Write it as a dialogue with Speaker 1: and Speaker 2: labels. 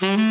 Speaker 1: Mm-hmm.